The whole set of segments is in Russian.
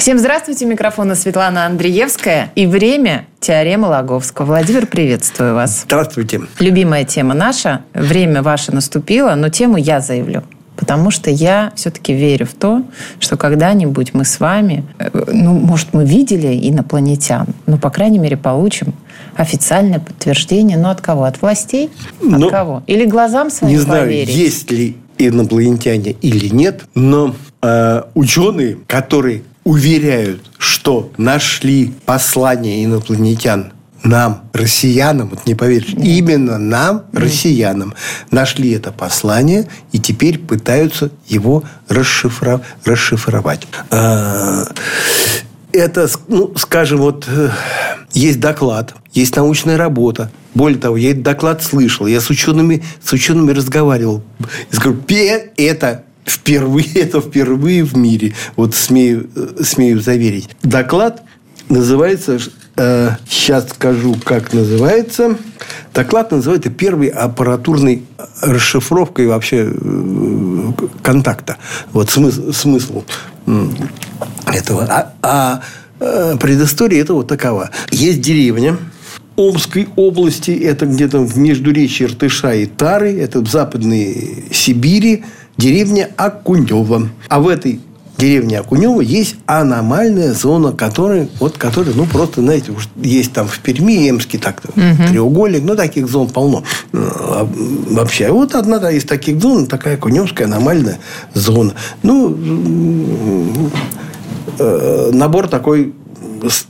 Всем здравствуйте, микрофона Светлана Андреевская. И время теорема Лаговского. Владимир, приветствую вас. Здравствуйте. Любимая тема наша. Время ваше наступило, но тему я заявлю. Потому что я все-таки верю в то, что когда-нибудь мы с вами, э, ну, может, мы видели инопланетян, но, по крайней мере, получим официальное подтверждение. Но от кого? От властей? От Ну, кого? Или глазам своим Не знаю, поверить? есть ли инопланетяне или нет, но э, ученые, которые уверяют, что нашли послание инопланетян нам, россиянам, вот не поверишь, именно нам, россиянам, нашли это послание и теперь пытаются его расшифро- расшифровать. А, Это, ну, скажем, вот э, есть доклад, есть научная работа. Более того, я этот доклад слышал, я с учеными, с учеными разговаривал. Я «Пе- это впервые, это впервые в мире. Вот смею, э, смею заверить. Доклад называется, э, сейчас скажу, как называется. Доклад называется «Первой аппаратурной расшифровкой вообще э, контакта». Вот смысл, смысл этого. А, а, э, предыстория этого такова. Есть деревня, Омской области, это где-то в междуречии Иртыша и Тары, это в Западной Сибири, деревня Акунева. А в этой деревне Акунева есть аномальная зона, которая, вот, которая, ну, просто, знаете, уж есть там в Перми, Эмске, так треугольник, ну, таких зон полно э, вообще. А Вот одна из таких зон, такая Акуневская аномальная зона. Ну, э, набор такой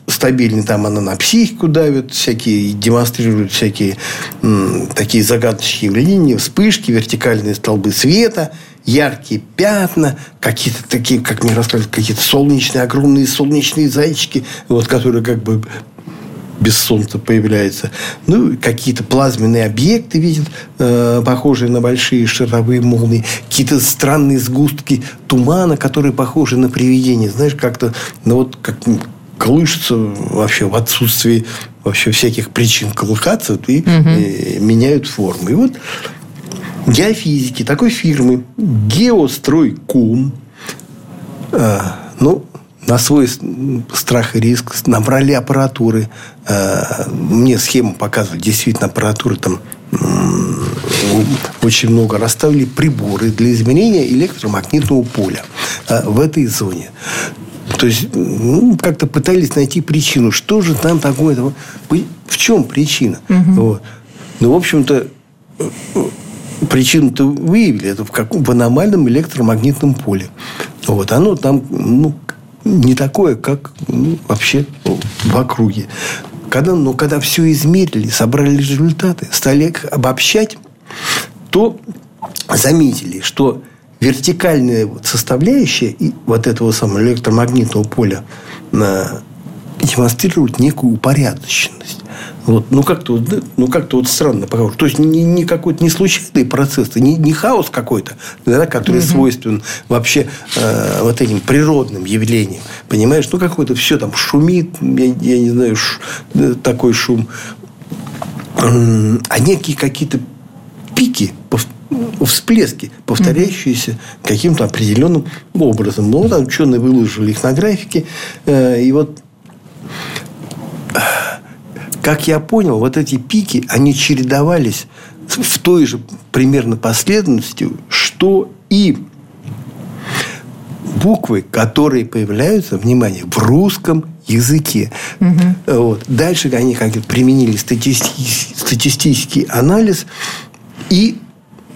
стабильный. Там она на психику давит, всякие, демонстрирует всякие м, такие загадочные явления, вспышки, вертикальные столбы света, яркие пятна, какие-то такие, как мне рассказывают, какие-то солнечные, огромные солнечные зайчики, вот, которые как бы без солнца появляются. Ну, какие-то плазменные объекты видят, э, похожие на большие шаровые молнии. Какие-то странные сгустки тумана, которые похожи на привидения. Знаешь, как-то, ну, вот как колышется вообще в отсутствии вообще всяких причин колыхаться и э, меняют форму. И вот геофизики такой фирмы Геостройком э, ну, на свой страх и риск набрали аппаратуры. Э, Мне схему показывали. Действительно, аппаратуры там очень много. Расставили приборы для измерения электромагнитного поля э, в этой зоне. То есть, ну, как-то пытались найти причину. Что же там такое? В чем причина? Вот. Ну, в общем-то, причину-то выявили. Это в, каком, в аномальном электромагнитном поле. Вот. Оно там ну, не такое, как ну, вообще в округе. Когда, но когда все измерили, собрали результаты, стали их обобщать, то заметили, что вертикальная вот составляющая вот этого самого электромагнитного поля э, демонстрирует некую упорядоченность. Вот, ну, как-то вот, ну, как-то вот странно похоже. То есть, не, не какой-то не случайный процесс, не, не хаос какой-то, да, который свойствен вообще э, вот этим природным явлениям. Понимаешь? Ну, какое-то все там шумит, я, я не знаю, ш- такой шум. А некие какие-то пики, всплески, повторяющиеся каким-то определенным образом. Ну, там ученые выложили их на графике. э, И вот как я понял, вот эти пики, они чередовались в той же примерно последовательности, что и буквы, которые появляются, внимание, в русском языке. Вот. Дальше они как применили статисти- статистический анализ и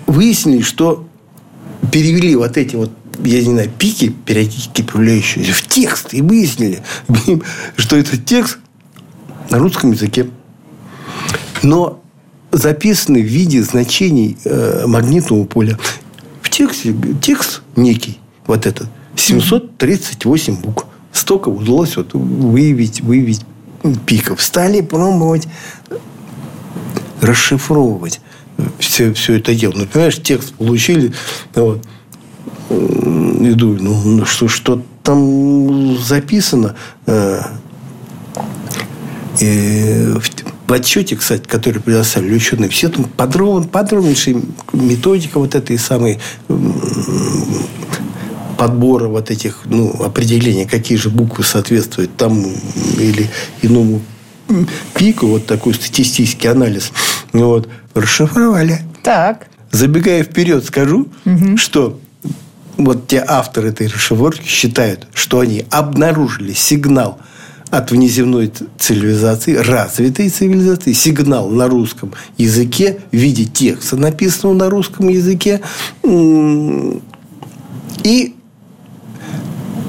выяснили, что перевели вот эти вот я не знаю, пики, периодически появляющиеся в текст, и выяснили, что этот текст на русском языке. Но записаны в виде значений э, магнитного поля. В тексте текст некий, вот этот, 738 букв. столько удалось вот выявить, выявить пиков. Стали пробовать расшифровывать все, все это дело. Ну, понимаешь, текст получили, вот, иду, ну, ну, что, что там записано. И в отчете, кстати, который предоставили ученые, все там подробно, подробнейшая методика вот этой самой подбора вот этих ну, определений, какие же буквы соответствуют тому или иному пику, вот такой статистический анализ, вот, расшифровали. Так. Забегая вперед, скажу, угу. что вот те авторы этой расшифровки считают, что они обнаружили сигнал от внеземной цивилизации, развитой цивилизации, сигнал на русском языке в виде текста, написанного на русском языке, и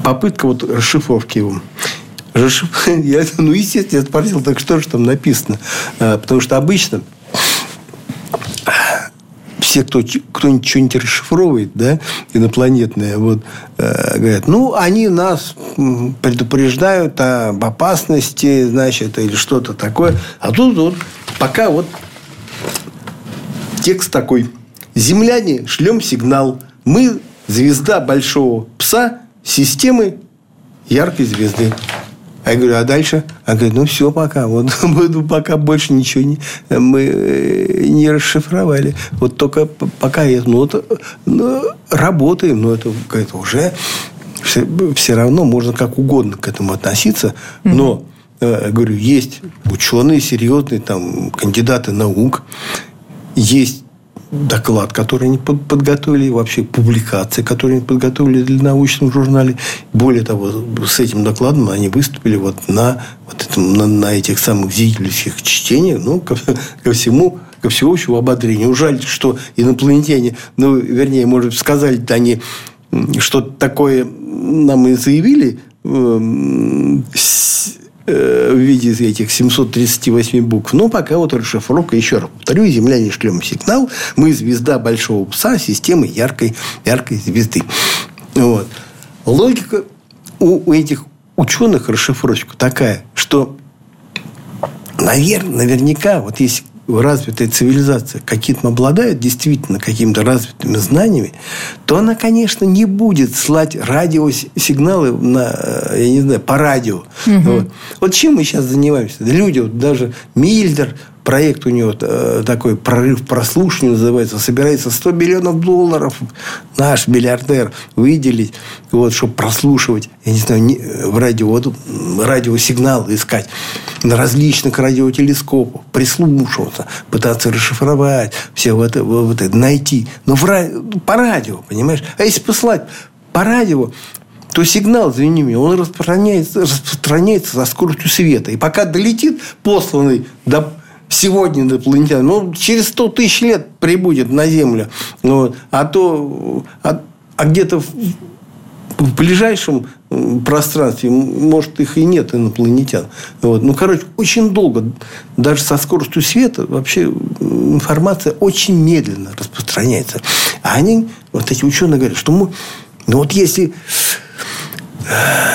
попытка вот расшифровки его. Я, ну, естественно, я спросил, так что же там написано? А, потому что обычно все, кто, кто не расшифровывает, да, инопланетные, вот, э, говорят, ну, они нас предупреждают об опасности, значит, или что-то такое. А тут вот пока вот текст такой. Земляне, шлем сигнал. Мы звезда большого пса системы яркой звезды. А я говорю, а дальше? А говорит, ну все, пока. Вот мы пока больше ничего не, мы э, не расшифровали. Вот только пока я, ну, это, ну, работаем, но это, это уже все, все равно можно как угодно к этому относиться. Но, э, говорю, есть ученые серьезные, там, кандидаты наук, есть доклад, который они подготовили, вообще публикации, которые они подготовили для научного журнале. Более того, с этим докладом они выступили вот на, вот этом, на, на этих самых зрительских чтениях, ну, ко, ко всему ко всеобщему ободрению. Жаль, что инопланетяне, ну, вернее, может, сказали они что-то такое нам и заявили, Э, в виде этих 738 букв. Но пока вот расшифровка, еще раз повторю, земляне шлем сигнал, мы звезда большого пса системы яркой, яркой звезды. Вот. Логика у, этих ученых расшифровщиков такая, что, наверное, наверняка, вот если развитая цивилизация каким-то обладает действительно какими-то развитыми знаниями, то она, конечно, не будет слать радиосигналы на, э, я не знаю, по радио. Угу. Вот. вот чем мы сейчас занимаемся? Люди, вот даже Мильдер, проект у него э, такой прорыв прослушивания называется, собирается 100 миллионов долларов наш миллиардер выделить, вот, чтобы прослушивать, я не знаю, в радио, вот, радиосигнал искать на различных радиотелескопах, прислушиваться, пытаться расшифровать, все вот, вот это, найти. Но в, по радио, понимаешь? А если послать по радио, то сигнал, извини меня, он распространяется, распространяется со скоростью света. И пока долетит посланный до сегодня инопланетян, ну, через 100 тысяч лет прибудет на Землю. Вот. А то, а, а где-то в, в ближайшем пространстве, может, их и нет инопланетян. Вот. Ну, короче, очень долго, даже со скоростью света, вообще информация очень медленно распространяется. А они, вот эти ученые говорят, что мы, ну, вот если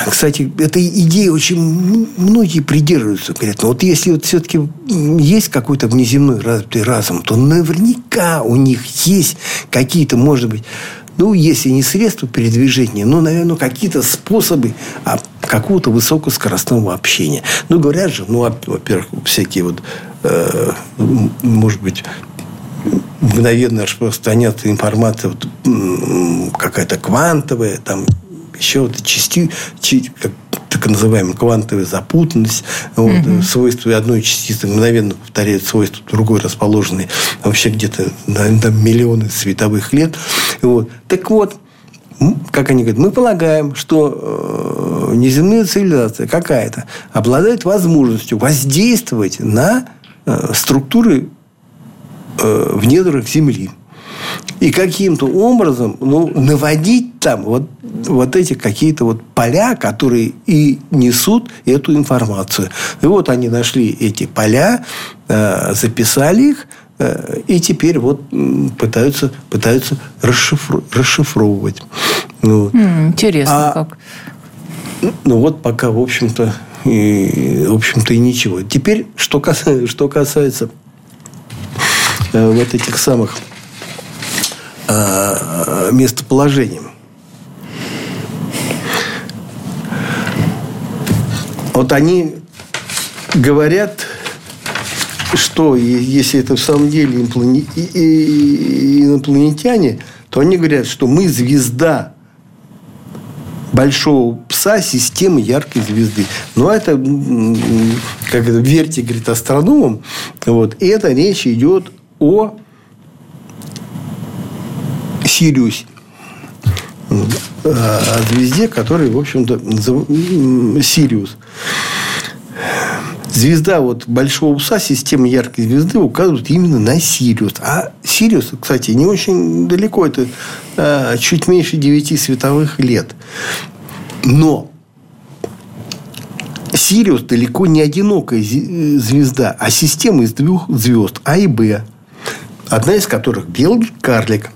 кстати, этой идеи очень многие придерживаются. Говорят, ну вот если вот все-таки есть какой-то внеземной развитый разум, то наверняка у них есть какие-то, может быть, ну, если не средства передвижения, ну, наверное, какие-то способы а, какого-то высокоскоростного общения. Ну, говорят же, ну, во-первых, всякие вот, э, может быть, мгновенно распространяться информация вот, какая-то квантовая, там, еще вот части, как так называемая квантовая запутанность, вот, угу. свойства одной частицы мгновенно повторяют свойства другой расположенной вообще где-то на, на миллионы световых лет. Вот. Так вот, как они говорят, мы полагаем, что э, неземная цивилизация какая-то обладает возможностью воздействовать на э, структуры э, в недрах Земли и каким-то образом ну, наводить там вот, вот эти какие-то вот поля, которые и несут эту информацию. И вот они нашли эти поля, э, записали их, э, и теперь вот пытаются, пытаются расшифр, расшифровывать. Вот. Интересно, а, как. Ну вот пока, в общем-то, и, в общем-то, и ничего. Теперь, что касается, что касается э, вот этих самых э, местоположений. Вот они говорят, что если это в самом деле инопланетяне, то они говорят, что мы звезда большого пса системы яркой звезды. Но это, как это, верьте, говорит, астрономам. Вот. И это речь идет о Сириусе. О звезде, который, в общем-то, Сириус. Звезда вот большого пса, системы яркой звезды указывает именно на Сириус. А Сириус, кстати, не очень далеко. Это а, чуть меньше 9 световых лет. Но Сириус далеко не одинокая звезда, а система из двух звезд А и Б. Одна из которых белый карлик.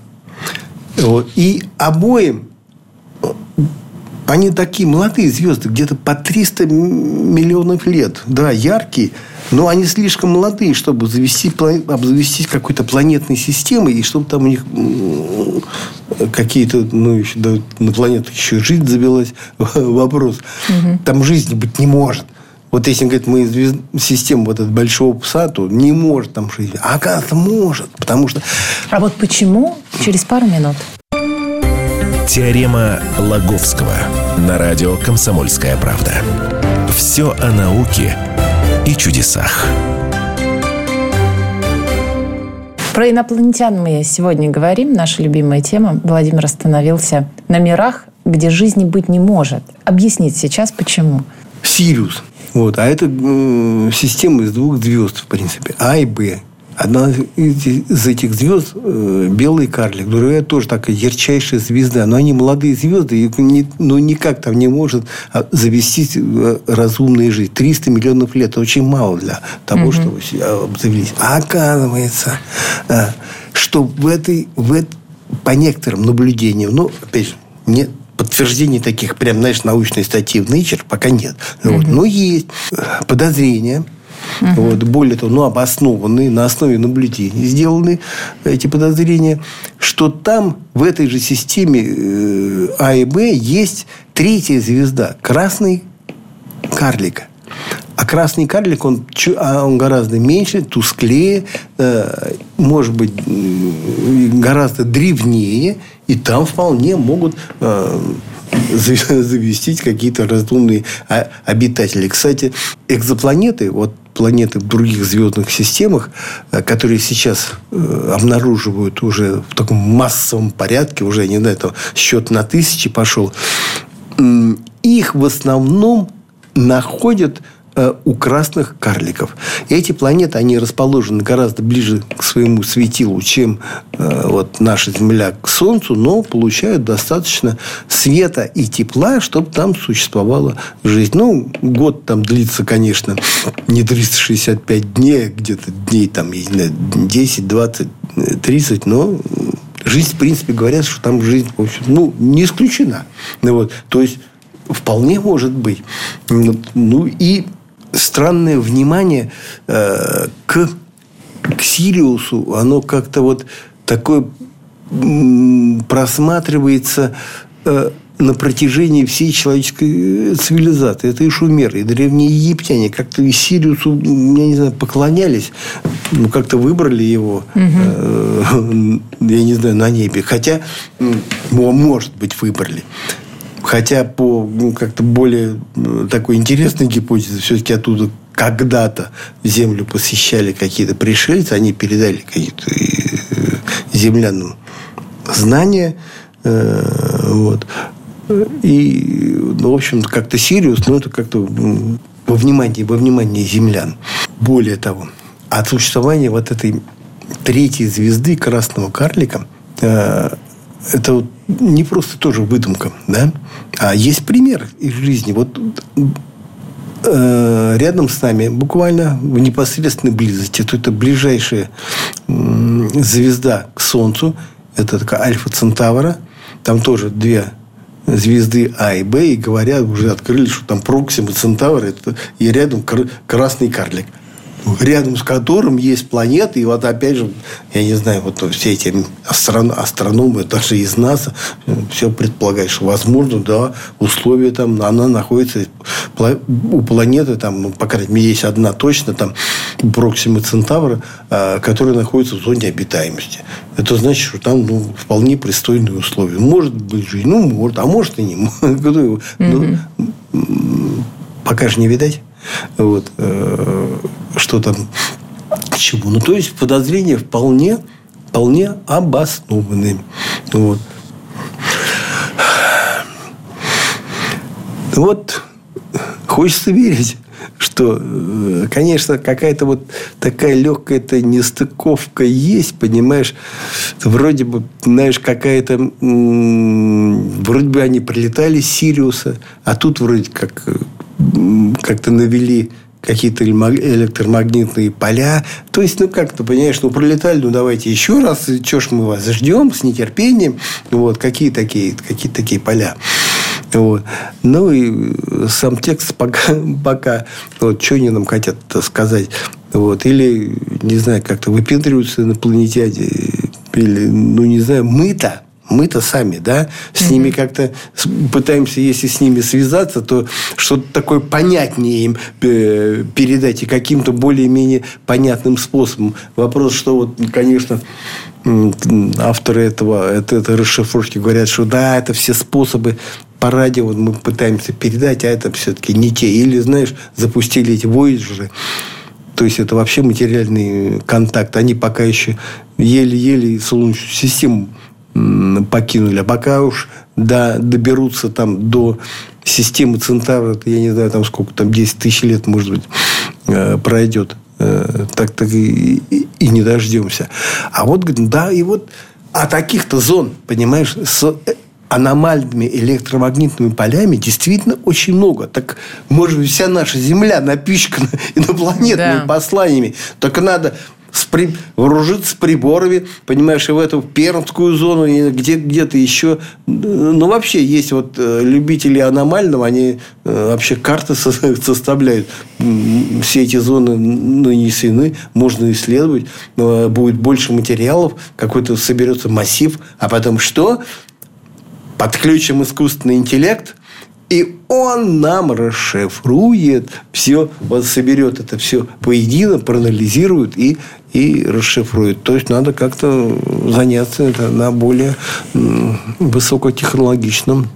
И обоим они такие молодые звезды, где-то по 300 миллионов лет. Да, яркие, но они слишком молодые, чтобы завести, обзавестись какой-то планетной системой, и чтобы там у них какие-то, ну, еще, да, на планетах еще жизнь завелась. Вопрос. Угу. Там жизни быть не может. Вот если, говорит, мы звезд... систему вот этого большого пса, то не может там жизнь. А оказывается, может. Потому что... А вот почему? Через пару минут. Теорема Лаговского на радио «Комсомольская правда». Все о науке и чудесах. Про инопланетян мы сегодня говорим. Наша любимая тема. Владимир остановился на мирах, где жизни быть не может. Объяснить сейчас, почему. Сириус. Вот. А это система из двух звезд, в принципе. А и Б. Одна из этих звезд э, белый карлик, другая тоже такая ярчайшая звезда. Но они молодые звезды, и не, ну, никак там не может а, завести э, разумная жизнь. 300 миллионов лет это очень мало для того, угу. чтобы обзавелись. А оказывается, э, что в этой, в этой, по некоторым наблюдениям, ну, опять же, нет подтверждений таких, прям, знаешь, научной статьи в Nature пока нет. Угу. Вот. Но есть подозрения – Угу. Вот, более того, ну, обоснованные, на основе наблюдений сделаны эти подозрения, что там, в этой же системе э, А и Б, есть третья звезда, красный карлик. А красный карлик, он, а он гораздо меньше, тусклее, э, может быть, гораздо древнее. И там вполне могут э, какие-то разумные обитатели. Кстати, экзопланеты, вот планеты в других звездных системах, э, которые сейчас э, обнаруживают уже в таком массовом порядке, уже, не знаю, там счет на тысячи пошел, их в основном находят у красных карликов. Эти планеты, они расположены гораздо ближе к своему светилу, чем э, вот наша Земля к Солнцу, но получают достаточно света и тепла, чтобы там существовала жизнь. Ну, год там длится, конечно, не 365 дней, где-то дней там, я не знаю, 10, 20, 30, но жизнь, в принципе, говорят, что там жизнь, в общем, ну, не исключена. Ну, вот, то есть, вполне может быть. Ну, и странное внимание э, к, к Сириусу. Оно как-то вот такое просматривается э, на протяжении всей человеческой э, цивилизации. Это и шумеры, и древние египтяне как-то и Сириусу, я не знаю, поклонялись, ну, как-то выбрали его, угу. э, я не знаю, на небе. Хотя, может быть, выбрали. Хотя по ну, как-то более э, такой интересной гипотезе, все-таки оттуда когда-то Землю посещали какие-то пришельцы, они передали какие-то э, землянам знания. Э, вот. И, ну, в общем, как-то Сириус, ну, это как-то во внимании, во внимании землян. Более того, от существования вот этой третьей звезды красного карлика это вот не просто тоже выдумка, да, а есть пример из жизни. Вот э, рядом с нами, буквально в непосредственной близости, то это ближайшая звезда к Солнцу, это такая Альфа Центавра, там тоже две звезды А и Б, и говорят, уже открыли, что там Проксима Центавр, это, и рядом красный карлик рядом с которым есть планеты. И вот опять же, я не знаю, вот все эти астрономы, даже из НАСА, все предполагают, что возможно, да, условия там, она находится у планеты, там, ну, по крайней мере, есть одна точно, там, Проксима Центавра, а, которая находится в зоне обитаемости. Это значит, что там ну, вполне пристойные условия. Может быть жизнь, ну, может, а может и не. Ну, пока же не видать. Вот, э, что там к чему. Ну, то есть, подозрения вполне, вполне обоснованные. Вот. Вот хочется верить, что, э, конечно, какая-то вот такая легкая-то нестыковка есть, понимаешь, вроде бы, знаешь, какая-то, вроде бы они прилетали с Сириуса, а тут вроде как как-то навели какие-то электромагнитные поля. То есть, ну, как-то, понимаешь, ну, пролетали, ну, давайте еще раз, что ж мы вас ждем с нетерпением. Вот, какие такие, какие такие поля. Вот. Ну, и сам текст пока, пока вот, что они нам хотят сказать. Вот. Или, не знаю, как-то выпендриваются инопланетяне. Или, ну, не знаю, мы-то мы-то сами, да, с mm-hmm. ними как-то пытаемся, если с ними связаться, то что-то такое понятнее им э, передать и каким-то более-менее понятным способом. Вопрос, что вот, конечно, авторы этого, это, это расшифровки говорят, что да, это все способы по радио мы пытаемся передать, а это все-таки не те. Или, знаешь, запустили эти Voyager, то есть это вообще материальный контакт. Они пока еще еле-еле Солнечную систему покинули. А пока уж да, доберутся там до системы Центавра, я не знаю, там сколько, там 10 тысяч лет, может быть, э, пройдет. Э, так так и, и, и не дождемся. А вот, да, и вот а таких-то зон, понимаешь, с э, аномальными электромагнитными полями действительно очень много. Так, может быть, вся наша Земля напичкана инопланетными да. посланиями. Только надо с при... вооружиться приборами, понимаешь, и в эту пермскую зону, и где, где-то еще. Ну, вообще, есть вот э, любители аномального, они э, вообще карты составляют. Все эти зоны нанесены, можно исследовать, будет больше материалов, какой-то соберется массив, а потом что? Подключим искусственный интеллект – и он нам расшифрует все, вот соберет это все поедино, проанализирует и, и расшифрует. То есть, надо как-то заняться это на более высокотехнологичном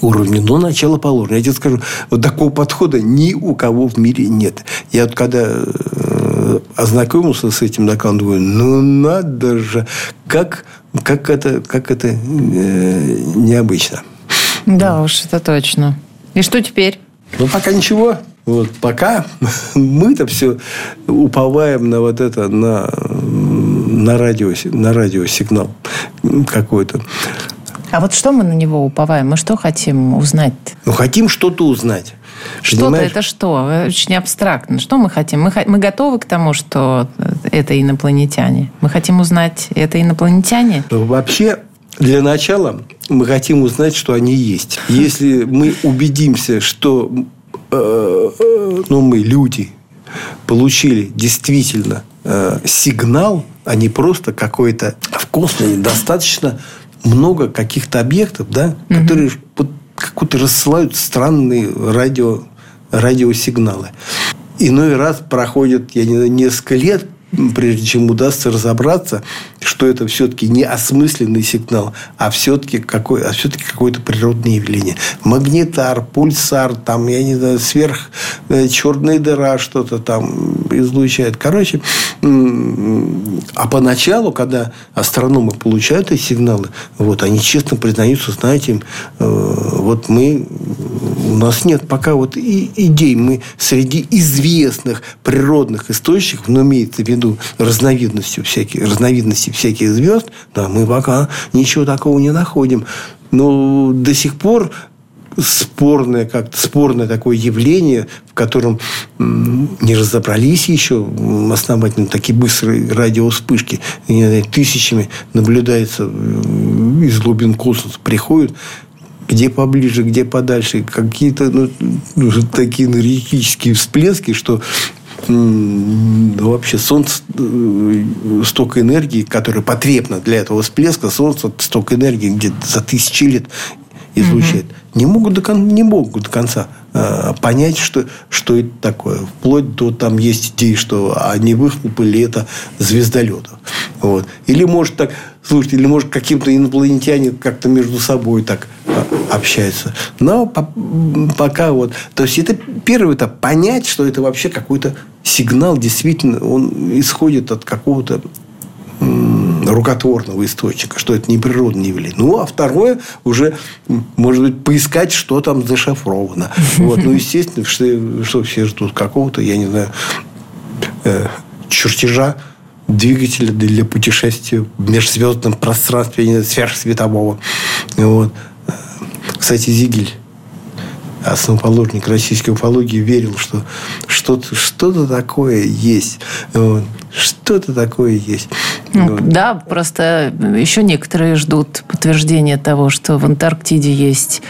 уровне. Но начало положено. Я тебе скажу, вот такого подхода ни у кого в мире нет. Я вот когда э, ознакомился с этим докладом, думаю, ну надо же, как, как это, как это э, необычно. Да уж, это точно. И что теперь? Ну, пока ничего. Вот пока мы-то все уповаем на вот это, на, на, радио, на радиосигнал какой-то. А вот что мы на него уповаем? Мы что хотим узнать? Ну, хотим что-то узнать. Что-то это что? Очень абстрактно. Что мы хотим? Мы, мы готовы к тому, что это инопланетяне? Мы хотим узнать, это инопланетяне? Ну, вообще, для начала мы хотим узнать, что они есть. Если мы убедимся, что э, э, ну, мы, люди, получили действительно э, сигнал, а не просто какой-то в космосе достаточно много каких-то объектов, да, угу. которые вот, какую-то рассылают странные радио, радиосигналы. Иной раз проходит, я не знаю, несколько лет, прежде чем удастся разобраться, что это все-таки не осмысленный сигнал, а все-таки какой, а все-таки какое-то природное явление. Магнитар, пульсар, там, я не знаю, сверх э, черная дыра что-то там излучает. Короче, а поначалу, когда астрономы получают эти сигналы, вот, они честно признаются, знаете, э, вот мы, у нас нет пока вот идей, мы среди известных природных источников, но имеется в виду разновидностью всяких, разновидностей всяких звезд, да, мы пока ничего такого не находим. Но до сих пор спорное, как-то спорное такое явление, в котором не разобрались еще основательно такие быстрые радиовспышки, тысячами наблюдается из глубин космоса, приходят где поближе, где подальше, какие-то ну, ну такие энергетические всплески, что вообще Солнце э, столько энергии, которая потребна для этого всплеска, Солнце столько энергии где-то за тысячи лет излучает. Угу. Не могут до, не могут до конца э, понять, что, что это такое. Вплоть до там есть идеи, что они выхлопали это звездолетов. Вот. Или может так, слушайте, или может каким-то инопланетяне как-то между собой так э, общаются. Но по, пока вот... То есть, это первый этап. Понять, что это вообще какой-то сигнал, действительно, он исходит от какого-то рукотворного источника, что это не природное явление. Ну, а второе уже, может быть, поискать, что там зашифровано. Вот. Ну, естественно, что, что все ждут какого-то, я не знаю, э, чертежа двигателя для путешествия в межзвездном пространстве сверхсветового. Вот. Кстати, Зигель основоположник российской уфологии, верил, что что-то что такое есть. Вот. Что-то такое есть. Ну, вот. Да, просто еще некоторые ждут подтверждения того, что в Антарктиде есть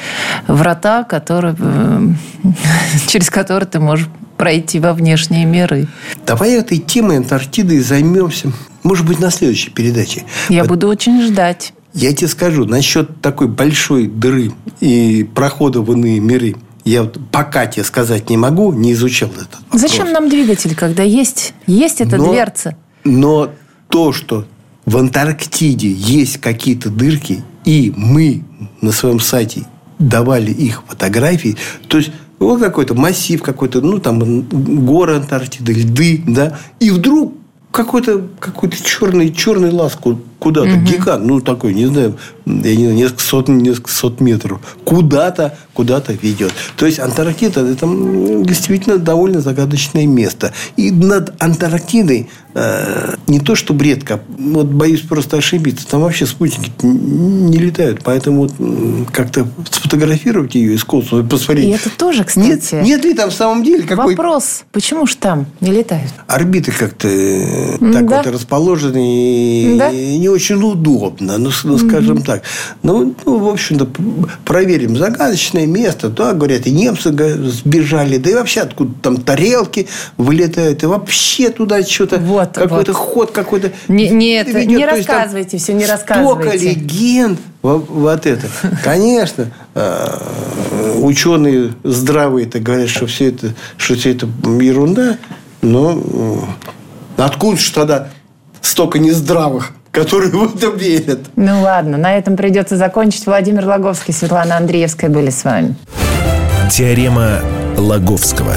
врата, которые, э, через которые ты можешь пройти во внешние миры. Давай этой темой Антарктиды займемся, может быть, на следующей передаче. Я вот. буду очень ждать. Я тебе скажу, насчет такой большой дыры и прохода в иные миры, я вот пока тебе сказать не могу, не изучал этот вопрос. Зачем нам двигатель, когда есть, есть эта но, дверца? Но то, что в Антарктиде есть какие-то дырки, и мы на своем сайте давали их фотографии, то есть вот какой-то массив какой-то, ну, там, горы Антарктиды, льды, да, и вдруг какой-то какой черный, черный лаз куда-то, угу. гигант, ну, такой, не знаю, я не знаю, несколько сот, несколько сот метров, куда-то, куда-то ведет. То есть, Антарктида – это действительно довольно загадочное место. И над Антарктидой э, не то, что редко, вот боюсь просто ошибиться, там вообще спутники не летают. Поэтому вот, как-то сфотографировать ее из космоса, посмотреть. И это тоже, кстати. Нет, нет ли там в самом деле какой Вопрос, почему же там не летают? Орбиты как-то э, так да. вот расположены да. и не очень удобно, ну, ну скажем mm-hmm. так. Ну, ну, в общем-то, проверим. Загадочное место. Да, говорят, и немцы сбежали. Да и вообще откуда там тарелки вылетают. И вообще туда что-то... Вот, какой-то вот. ход какой-то... Не, нет, ведет. не рассказывайте есть, все, не рассказывайте. Столько легенд вот, это. Конечно, а, ученые здравые-то говорят, что все это, что все это ерунда. Но откуда же тогда столько нездравых которые в это верят. Ну ладно, на этом придется закончить. Владимир Логовский, Светлана Андреевская были с вами. Теорема Логовского.